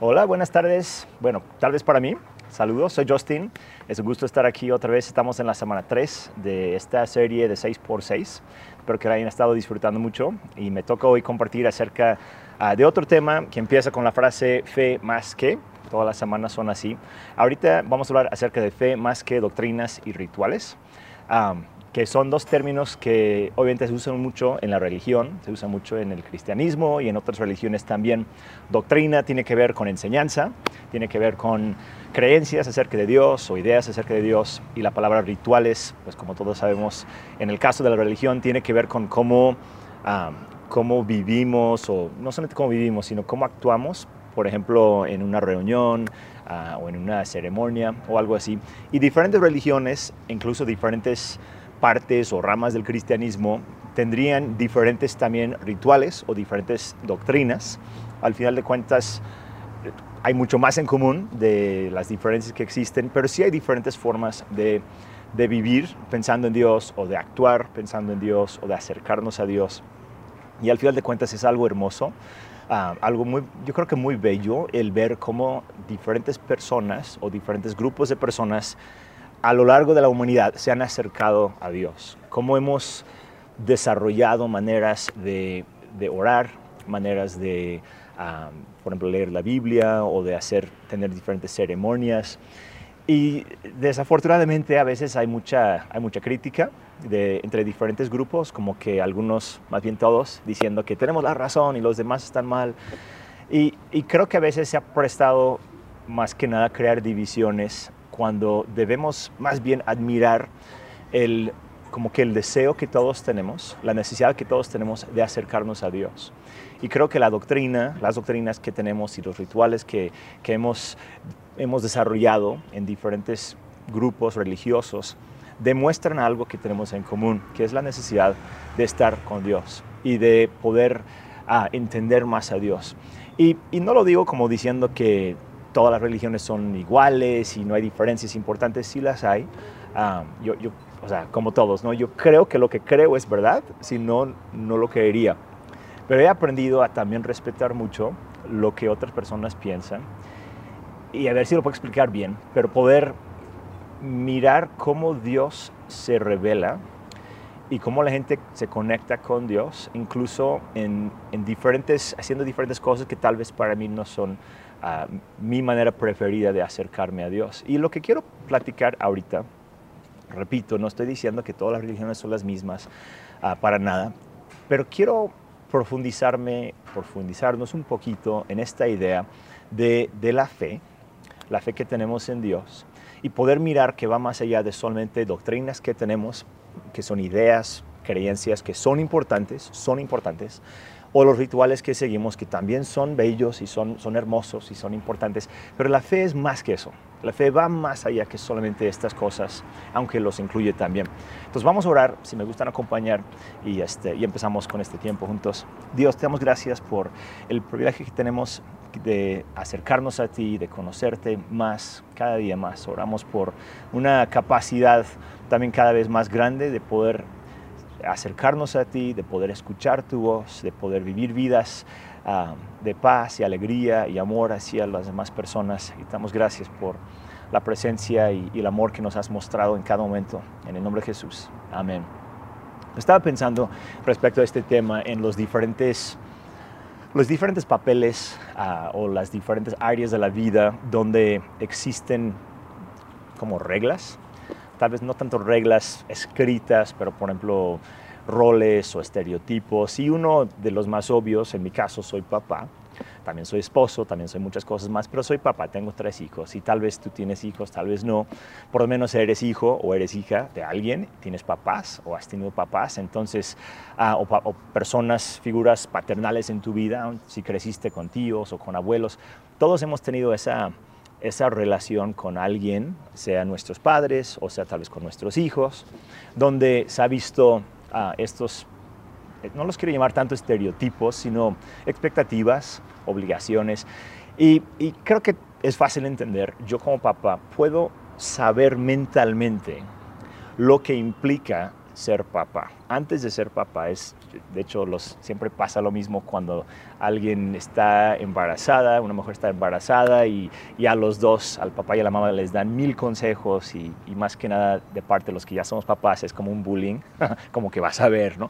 Hola, buenas tardes. Bueno, tardes para mí. Saludos, soy Justin. Es un gusto estar aquí otra vez. Estamos en la semana 3 de esta serie de 6x6. Espero que la hayan estado disfrutando mucho y me toca hoy compartir acerca uh, de otro tema que empieza con la frase fe más que. Todas las semanas son así. Ahorita vamos a hablar acerca de fe más que doctrinas y rituales. Que son dos términos que obviamente se usan mucho en la religión, se usan mucho en el cristianismo y en otras religiones también. Doctrina tiene que ver con enseñanza, tiene que ver con creencias acerca de Dios o ideas acerca de Dios y la palabra rituales, pues como todos sabemos, en el caso de la religión tiene que ver con cómo, cómo vivimos o no solamente cómo vivimos, sino cómo actuamos por ejemplo, en una reunión uh, o en una ceremonia o algo así. Y diferentes religiones, incluso diferentes partes o ramas del cristianismo tendrían diferentes también rituales o diferentes doctrinas. Al final de cuentas, hay mucho más en común de las diferencias que existen, pero sí hay diferentes formas de, de vivir pensando en Dios o de actuar pensando en Dios o de acercarnos a Dios. Y al final de cuentas es algo hermoso, uh, algo muy, yo creo que muy bello el ver cómo diferentes personas o diferentes grupos de personas a lo largo de la humanidad se han acercado a Dios, cómo hemos desarrollado maneras de, orar, maneras de, por ejemplo, leer la Biblia o de hacer, tener diferentes ceremonias. Y desafortunadamente a veces hay mucha, hay mucha crítica entre diferentes grupos, como que algunos, más bien todos, diciendo que tenemos la razón y los demás están mal. Y, y creo que a veces se ha prestado más que nada crear divisiones cuando debemos más bien admirar el, como que el deseo que todos tenemos, la necesidad que todos tenemos de acercarnos a Dios. Y creo que la doctrina, las doctrinas que tenemos y los rituales que, que hemos, hemos desarrollado en diferentes grupos religiosos demuestran algo que tenemos en común, que es la necesidad de estar con Dios y de poder ah, entender más a Dios. Y, y no lo digo como diciendo que todas las religiones son iguales y no hay diferencias importantes, sí las hay. Um, yo, yo, o sea, como todos, ¿no? Yo creo que lo que creo es verdad, si no, no lo creería. Pero he aprendido a también respetar mucho lo que otras personas piensan y a ver si lo puedo explicar bien, pero poder mirar cómo Dios se revela y cómo la gente se conecta con Dios, incluso en, en diferentes, haciendo diferentes cosas que tal vez para mí no son uh, mi manera preferida de acercarme a Dios. Y lo que quiero platicar ahorita, repito, no estoy diciendo que todas las religiones son las mismas, uh, para nada, pero quiero profundizarme, profundizarnos un poquito en esta idea de, de la fe, la fe que tenemos en Dios, y poder mirar que va más allá de solamente doctrinas que tenemos, que son ideas, creencias que son importantes, son importantes, o los rituales que seguimos, que también son bellos y son, son hermosos y son importantes, pero la fe es más que eso. La fe va más allá que solamente estas cosas, aunque los incluye también. Entonces vamos a orar, si me gustan acompañar, y, este, y empezamos con este tiempo juntos. Dios, te damos gracias por el privilegio que tenemos de acercarnos a ti, de conocerte más, cada día más. Oramos por una capacidad también cada vez más grande de poder acercarnos a ti, de poder escuchar tu voz, de poder vivir vidas uh, de paz y alegría y amor hacia las demás personas. Y damos gracias por la presencia y, el amor que nos has mostrado en cada momento. En el nombre de Jesús. Amén. Estaba pensando respecto a este tema en los diferentes, los diferentes papeles uh, o las diferentes áreas de la vida donde existen como reglas tal vez no tanto reglas escritas, pero por ejemplo roles o estereotipos. Y uno de los más obvios, en mi caso soy papá, también soy esposo, también soy muchas cosas más, pero soy papá, tengo tres hijos y tal vez tú tienes hijos, tal vez no. Por lo menos eres hijo o eres hija de alguien, tienes papás o has tenido papás, entonces, o, o, personas, figuras paternales en tu vida, si creciste con tíos o con abuelos, todos hemos tenido esa esa relación con alguien, sea nuestros padres o sea tal vez con nuestros hijos, donde se ha visto uh, estos, no los quiero llamar tanto estereotipos, sino expectativas, obligaciones. Y creo que es fácil entender, yo como papá puedo saber mentalmente lo que implica ser papá. Antes de ser papá es De hecho, los, siempre pasa lo mismo cuando alguien está embarazada, una mujer está embarazada y, a los dos, al papá y a la mamá, les dan mil consejos y, más que nada de parte de los que ya somos papás es como un bullying, como que vas a ver, ¿no?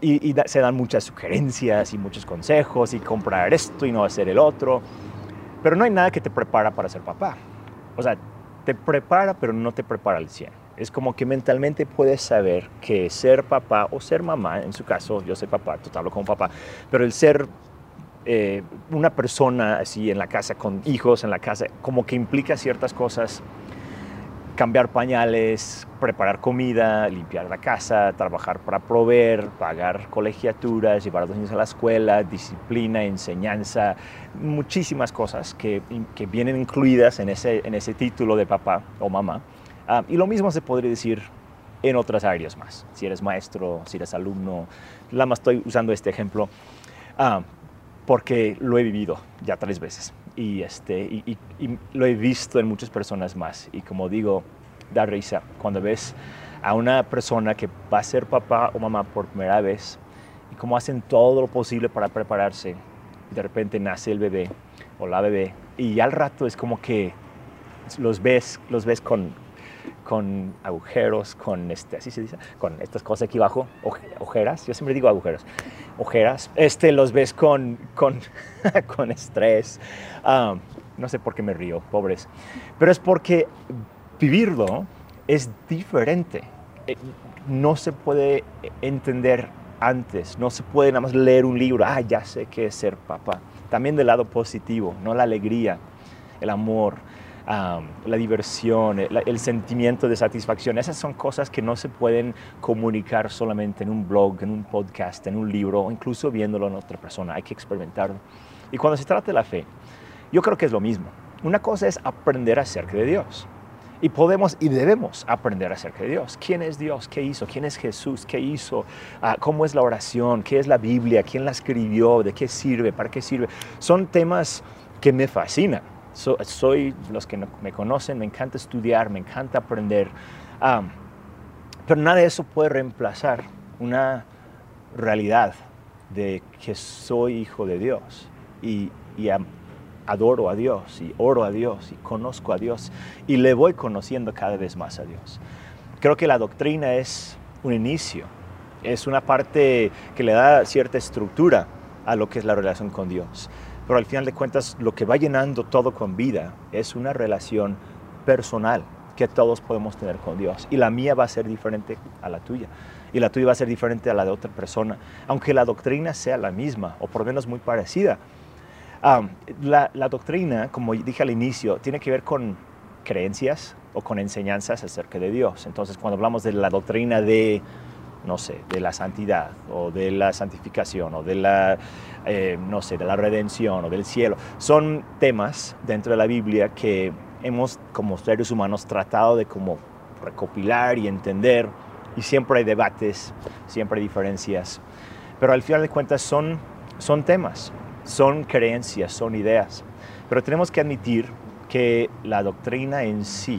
y, se dan muchas sugerencias y muchos consejos y comprar esto y no hacer el otro. Pero no hay nada que te prepara para ser papá. O sea, te prepara, pero no te prepara al 100. Es como que mentalmente puedes saber que ser papá o ser mamá, en su caso yo soy papá, hablo como papá, pero el ser eh, una persona así en la casa, con hijos en la casa, como que implica ciertas cosas cambiar pañales, preparar comida, limpiar la casa, trabajar para proveer, pagar colegiaturas, llevar a los niños a la escuela, disciplina, enseñanza, muchísimas cosas que, que vienen incluidas en ese, en ese título de papá o mamá. Ah, y lo mismo se podría decir en otras áreas más. Si eres maestro, si eres alumno, la más estoy usando este ejemplo ah, porque lo he vivido ya tres veces y, este, y, lo he visto en muchas personas más. Y como digo, da risa cuando ves a una persona que va a ser papá o mamá por primera vez y cómo hacen todo lo posible para prepararse. Y de repente nace el bebé o la bebé y al rato es como que los ves, los ves con, con agujeros, con este, así se dice, con estas cosas aquí abajo, ojeras, yo siempre digo agujeros, ojeras, este los ves con, con, con estrés, no sé por qué me río, pobres, pero es porque vivirlo es diferente, eh, no se puede entender antes, no se puede nada más leer un libro, ah, ya sé qué es ser papá, también del lado positivo, no la alegría, el amor, la diversión, el, sentimiento de satisfacción. Esas son cosas que no se pueden comunicar solamente en un blog, en un podcast, en un libro o incluso viéndolo en otra persona. Hay que experimentarlo. Y cuando se trata de la fe, yo creo que es lo mismo. Una cosa es aprender acerca de Dios. Y podemos y debemos aprender acerca de Dios. ¿Quién es Dios? ¿Qué hizo? ¿Quién es Jesús? ¿Qué hizo? Ah, ¿Cómo es la oración? ¿Qué es la Biblia? ¿Quién la escribió? ¿De qué sirve? ¿Para qué sirve? Son temas que me fascinan soy, los que me conocen, me encanta estudiar, me encanta aprender, pero nada de eso puede reemplazar una realidad de que soy hijo de Dios y, adoro a Dios y oro a Dios y conozco a Dios y le voy conociendo cada vez más a Dios. Creo que la doctrina es un inicio, es una parte que le da cierta estructura a lo que es la relación con Dios. Pero al final de cuentas, lo que va llenando todo con vida es una relación personal que todos podemos tener con Dios. Y la mía va a ser diferente a la tuya. Y la tuya va a ser diferente a la de otra persona. Aunque la doctrina sea la misma, o por lo menos muy parecida. la, doctrina, como dije al inicio, tiene que ver con creencias o con enseñanzas acerca de Dios. Entonces, cuando hablamos de la doctrina de no sé, de la santidad o de la santificación o de la, eh, no sé, de la redención o del cielo. Son temas dentro de la Biblia que hemos como seres humanos tratado de como recopilar y entender y siempre hay debates, siempre hay diferencias, pero al final de cuentas son, son temas, son creencias, son ideas, pero tenemos que admitir que la doctrina en sí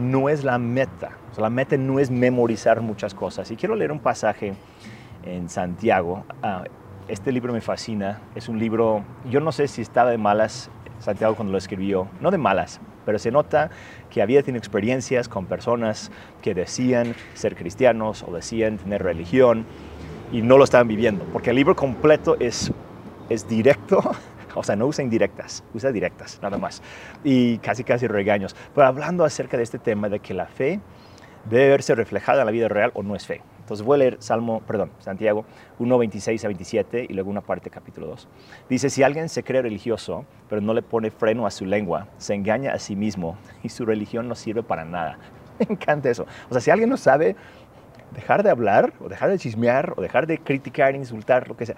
no es la meta la meta no es memorizar muchas cosas. Y quiero leer un pasaje en Santiago. Ah, este libro me fascina. Es un libro, yo no sé si estaba de malas Santiago cuando lo escribió, no de malas, pero se nota que había tenido experiencias con personas que decían ser cristianos o decían tener religión y no lo estaban viviendo, porque el libro completo es, es directo o sea, no usa indirectas, usa directas, nada más. Y casi, casi regaños. Pero hablando acerca de este tema de que la fe debe verse reflejada en la vida real o no es fe. Entonces voy a leer Salmo, perdón, Santiago 1, 26 a 27 y luego una parte capítulo 2. Dice, si alguien se cree religioso, pero no le pone freno a su lengua, se engaña a sí mismo y su religión no sirve para nada. Me encanta eso. O sea, si alguien no sabe dejar de hablar o dejar de chismear o dejar de criticar, insultar, lo que sea,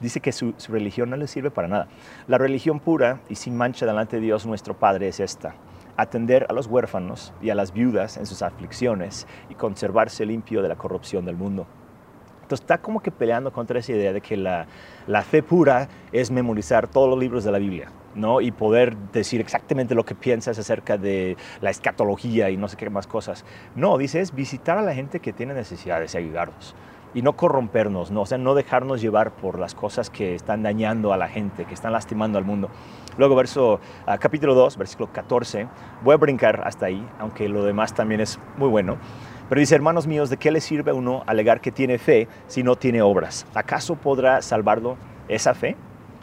dice que su, religión no le sirve para nada. La religión pura y sin mancha delante de Dios nuestro Padre es esta atender a los huérfanos y a las viudas en sus aflicciones y conservarse limpio de la corrupción del mundo. Entonces está como que peleando contra esa idea de que la, la fe pura es memorizar todos los libros de la Biblia, ¿no? Y poder decir exactamente lo que piensas acerca de la escatología y no sé qué más cosas. No, dice es visitar a la gente que tiene necesidades y ayudarlos. Y no corrompernos, ¿no? o sea, no dejarnos llevar por las cosas que están dañando a la gente, que están lastimando al mundo. Luego, verso, uh, capítulo 2, versículo 14, voy a brincar hasta ahí, aunque lo demás también es muy bueno. Pero dice, hermanos míos, ¿de qué le sirve a uno alegar que tiene fe si no tiene obras? ¿Acaso podrá salvarlo esa fe?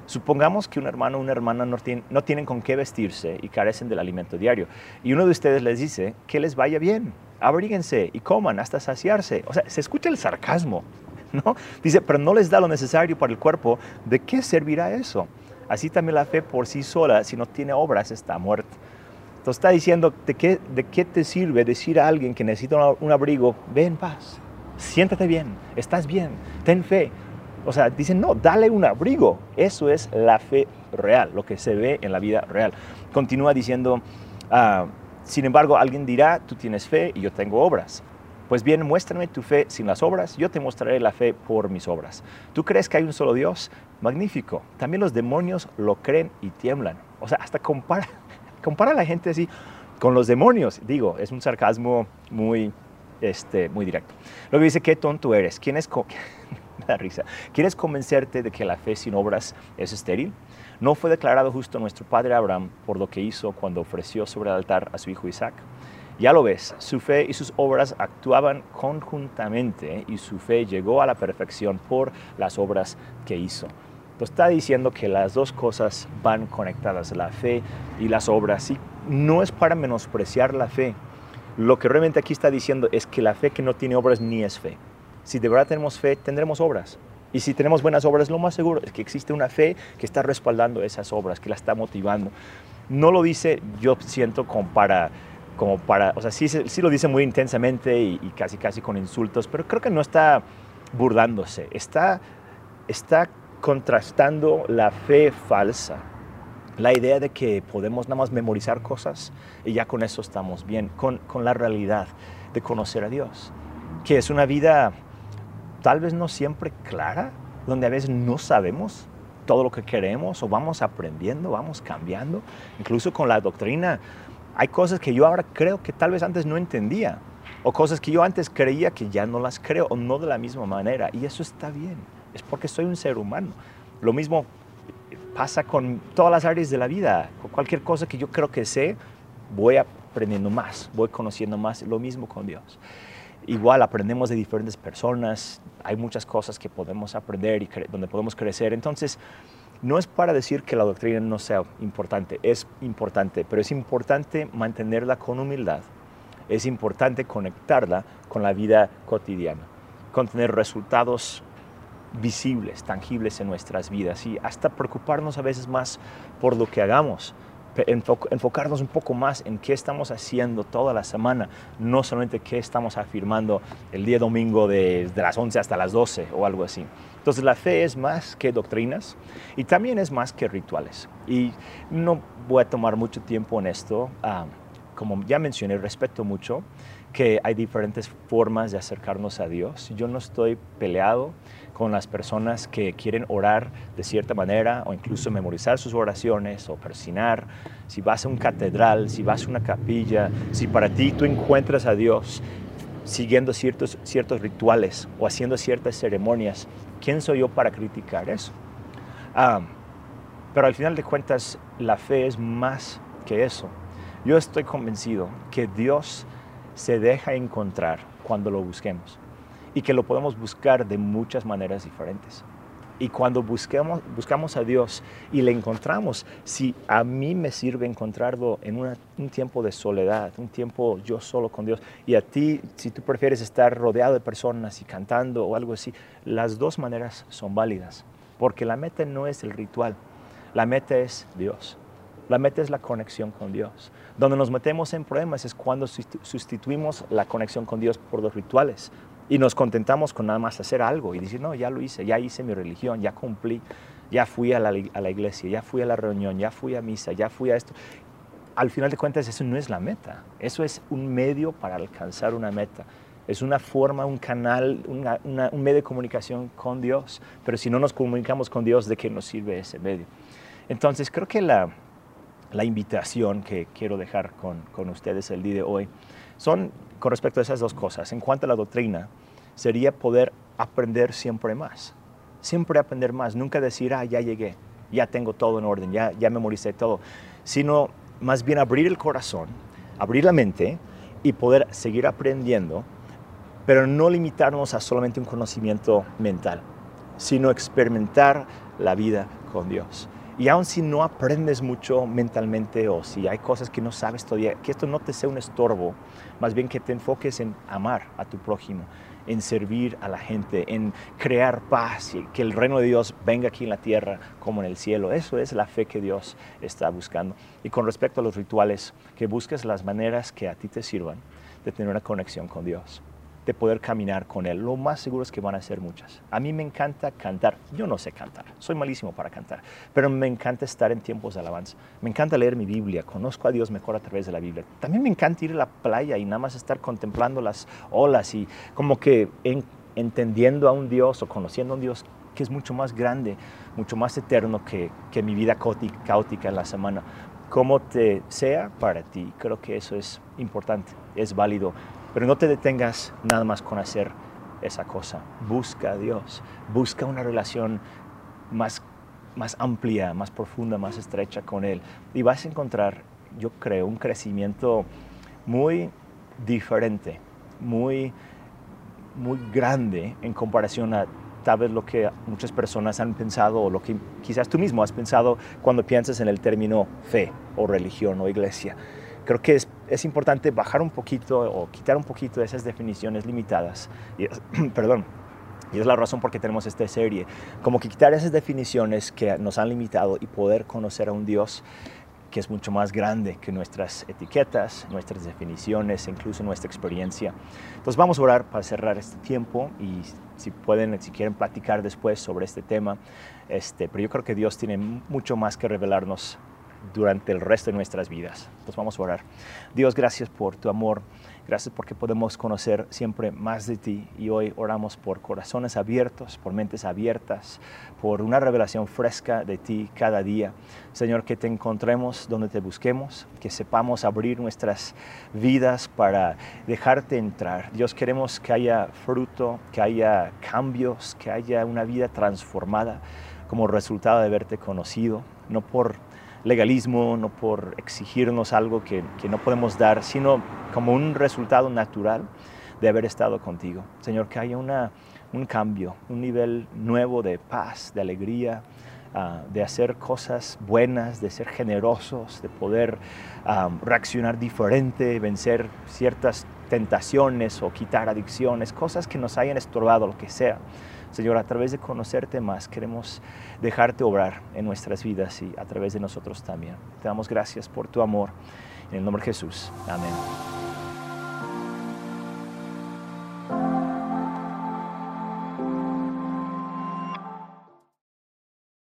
Supongamos que un hermano o una hermana no, no tienen con qué vestirse y carecen del alimento diario. Y uno de ustedes les dice que les vaya bien, abríguense y coman hasta saciarse. O sea, se escucha el sarcasmo, ¿no? Dice, pero no les da lo necesario para el cuerpo. ¿De qué servirá eso? Así también la fe por sí sola, si no tiene obras, está muerta. Entonces está diciendo, ¿de qué, ¿de qué te sirve decir a alguien que necesita un abrigo, ve en paz, siéntate bien, estás bien, ten fe? O sea, dicen, no, dale un abrigo. Eso es la fe real, lo que se ve en la vida real. Continúa diciendo, ah, sin embargo, alguien dirá, tú tienes fe y yo tengo obras. Pues bien, muéstrame tu fe sin las obras, yo te mostraré la fe por mis obras. ¿Tú crees que hay un solo Dios? Magnífico. También los demonios lo creen y tiemblan. O sea, hasta compara, compara a la gente así con los demonios. Digo, es un sarcasmo muy, este, muy directo. Luego dice, qué tonto eres. ¿Quién es, da risa. ¿Quieres convencerte de que la fe sin obras es estéril? ¿No fue declarado justo nuestro padre Abraham por lo que hizo cuando ofreció sobre el altar a su hijo Isaac? Ya lo ves, su fe y sus obras actuaban conjuntamente y su fe llegó a la perfección por las obras que hizo. Entonces está diciendo que las dos cosas van conectadas, la fe y las obras. Y no es para menospreciar la fe. Lo que realmente aquí está diciendo es que la fe que no tiene obras ni es fe. Si de verdad tenemos fe, tendremos obras. Y si tenemos buenas obras, lo más seguro es que existe una fe que está respaldando esas obras, que la está motivando. No lo dice, yo siento, como para, como para o sea, sí, sí lo dice muy intensamente y, y, casi, casi con insultos, pero creo que no está burlándose, está, está contrastando la fe falsa, la idea de que podemos nada más memorizar cosas y ya con eso estamos bien, con, con la realidad de conocer a Dios, que es una vida tal vez no siempre clara, donde a veces no sabemos todo lo que queremos o vamos aprendiendo, vamos cambiando. Incluso con la doctrina, hay cosas que yo ahora creo que tal vez antes no entendía o cosas que yo antes creía que ya no las creo o no de la misma manera. Y eso está bien, es porque soy un ser humano. Lo mismo pasa con todas las áreas de la vida. Con cualquier cosa que yo creo que sé, voy aprendiendo más, voy conociendo más. Lo mismo con Dios igual aprendemos de diferentes personas, hay muchas cosas que podemos aprender y donde podemos crecer. Entonces, no es para decir que la doctrina no sea importante, es importante, pero es importante mantenerla con humildad, es importante conectarla con la vida cotidiana, con tener resultados visibles, tangibles en nuestras vidas y hasta preocuparnos a veces más por lo que hagamos enfocarnos un poco más en qué estamos haciendo toda la semana, no solamente qué estamos afirmando el día domingo de, las 11 hasta las 12 o algo así. Entonces la fe es más que doctrinas y también es más que rituales. Y no voy a tomar mucho tiempo en esto. Ah, como ya mencioné, respeto mucho que hay diferentes formas de acercarnos a Dios. Yo no estoy peleado con las personas que quieren orar de cierta manera o incluso memorizar sus oraciones o persinar. Si vas a un catedral, si vas a una capilla, si para ti tú encuentras a Dios siguiendo ciertos, ciertos rituales o haciendo ciertas ceremonias, ¿quién soy yo para criticar eso? Pero al final de cuentas, la fe es más que eso. Yo estoy convencido que Dios se deja encontrar cuando lo busquemos y que lo podemos buscar de muchas maneras diferentes. Y cuando busquemos, buscamos a Dios y le encontramos, si a mí me sirve encontrarlo en un tiempo de soledad, un tiempo yo solo con Dios, y a ti, si tú prefieres estar rodeado de personas y cantando o algo así, las dos maneras son válidas, porque la meta no es el ritual, la meta es Dios. La meta es la conexión con Dios. Donde nos metemos en problemas es cuando sustituimos la conexión con Dios por los rituales, y nos contentamos con nada más hacer algo y decir, no, ya lo hice, ya hice mi religión, ya cumplí, ya fui a la, a la iglesia, ya fui a la reunión, ya fui a misa, ya fui a esto. Al final de cuentas, eso no es la meta, eso es un medio para alcanzar una meta. Es una forma, un canal, un medio de comunicación con Dios. Pero si no nos comunicamos con Dios, ¿de qué nos sirve ese medio? Entonces, creo que la, la invitación que quiero dejar con, con ustedes el día de hoy son con respecto a esas dos cosas. En cuanto a la doctrina, sería poder aprender siempre más. Siempre aprender más. Nunca decir, ah, ya llegué, ya tengo todo en orden, ya, ya memoricé todo. Sino más bien abrir el corazón, abrir la mente y poder seguir aprendiendo, pero no limitarnos a solamente un conocimiento mental, sino experimentar la vida con Dios. Y aun si no aprendes mucho mentalmente o si hay cosas que no sabes todavía, que esto no te sea un estorbo, más bien que te enfoques en amar a tu prójimo, en servir a la gente, en crear paz y que el reino de Dios venga aquí en la tierra como en el cielo. Eso es la fe que Dios está buscando. Y con respecto a los rituales, que busques las maneras que a ti te sirvan de tener una conexión con Dios de poder caminar con Él. Lo más seguro es que van a ser muchas. A mí me encanta cantar. Yo no sé cantar, soy malísimo para cantar, pero me encanta estar en tiempos de alabanza. Me encanta leer mi Biblia, conozco a Dios mejor a través de la Biblia. También me encanta ir a la playa y nada más estar contemplando las olas y como que entendiendo a un Dios o conociendo a un Dios que es mucho más grande, mucho más eterno que, que mi vida caótica en la semana. Como te sea para ti, creo que eso es importante, es válido pero no te detengas nada más con hacer esa cosa. Busca a Dios, busca una relación más, más amplia, más profunda, más estrecha con Él. Y vas a encontrar, yo creo, un crecimiento muy diferente, muy, muy grande en comparación a tal vez lo que muchas personas han pensado o lo que quizás tú mismo has pensado cuando piensas en el término fe o religión o iglesia creo que es, importante bajar un poquito o quitar un poquito esas definiciones limitadas. Y perdón, y es la razón por qué tenemos esta serie. Como que quitar esas definiciones que nos han limitado y poder conocer a un Dios que es mucho más grande que nuestras etiquetas, nuestras definiciones, incluso nuestra experiencia. Entonces vamos a orar para cerrar este tiempo y si pueden, si quieren platicar después sobre este tema, este, pero yo creo que Dios tiene mucho más que revelarnos durante el resto de nuestras vidas. Entonces vamos a orar. Dios, gracias por tu amor. Gracias porque podemos conocer siempre más de ti y hoy oramos por corazones abiertos, por mentes abiertas, por una revelación fresca de ti cada día. Señor, que te encontremos donde te busquemos, que sepamos abrir nuestras vidas para dejarte entrar. Dios, queremos que haya fruto, que haya cambios, que haya una vida transformada como resultado de haberte conocido, no por legalismo, no por exigirnos algo que, no podemos dar, sino como un resultado natural de haber estado contigo. Señor, que haya una, un cambio, un nivel nuevo de paz, de alegría, ah, de hacer cosas buenas, de ser generosos, de poder ah, reaccionar diferente, vencer ciertas tentaciones o quitar adicciones, cosas que nos hayan estorbado, lo que sea. Señor, a través de conocerte más, queremos dejarte obrar en nuestras vidas y a través de nosotros también. Te damos gracias por tu amor. En el nombre de Jesús. Amén.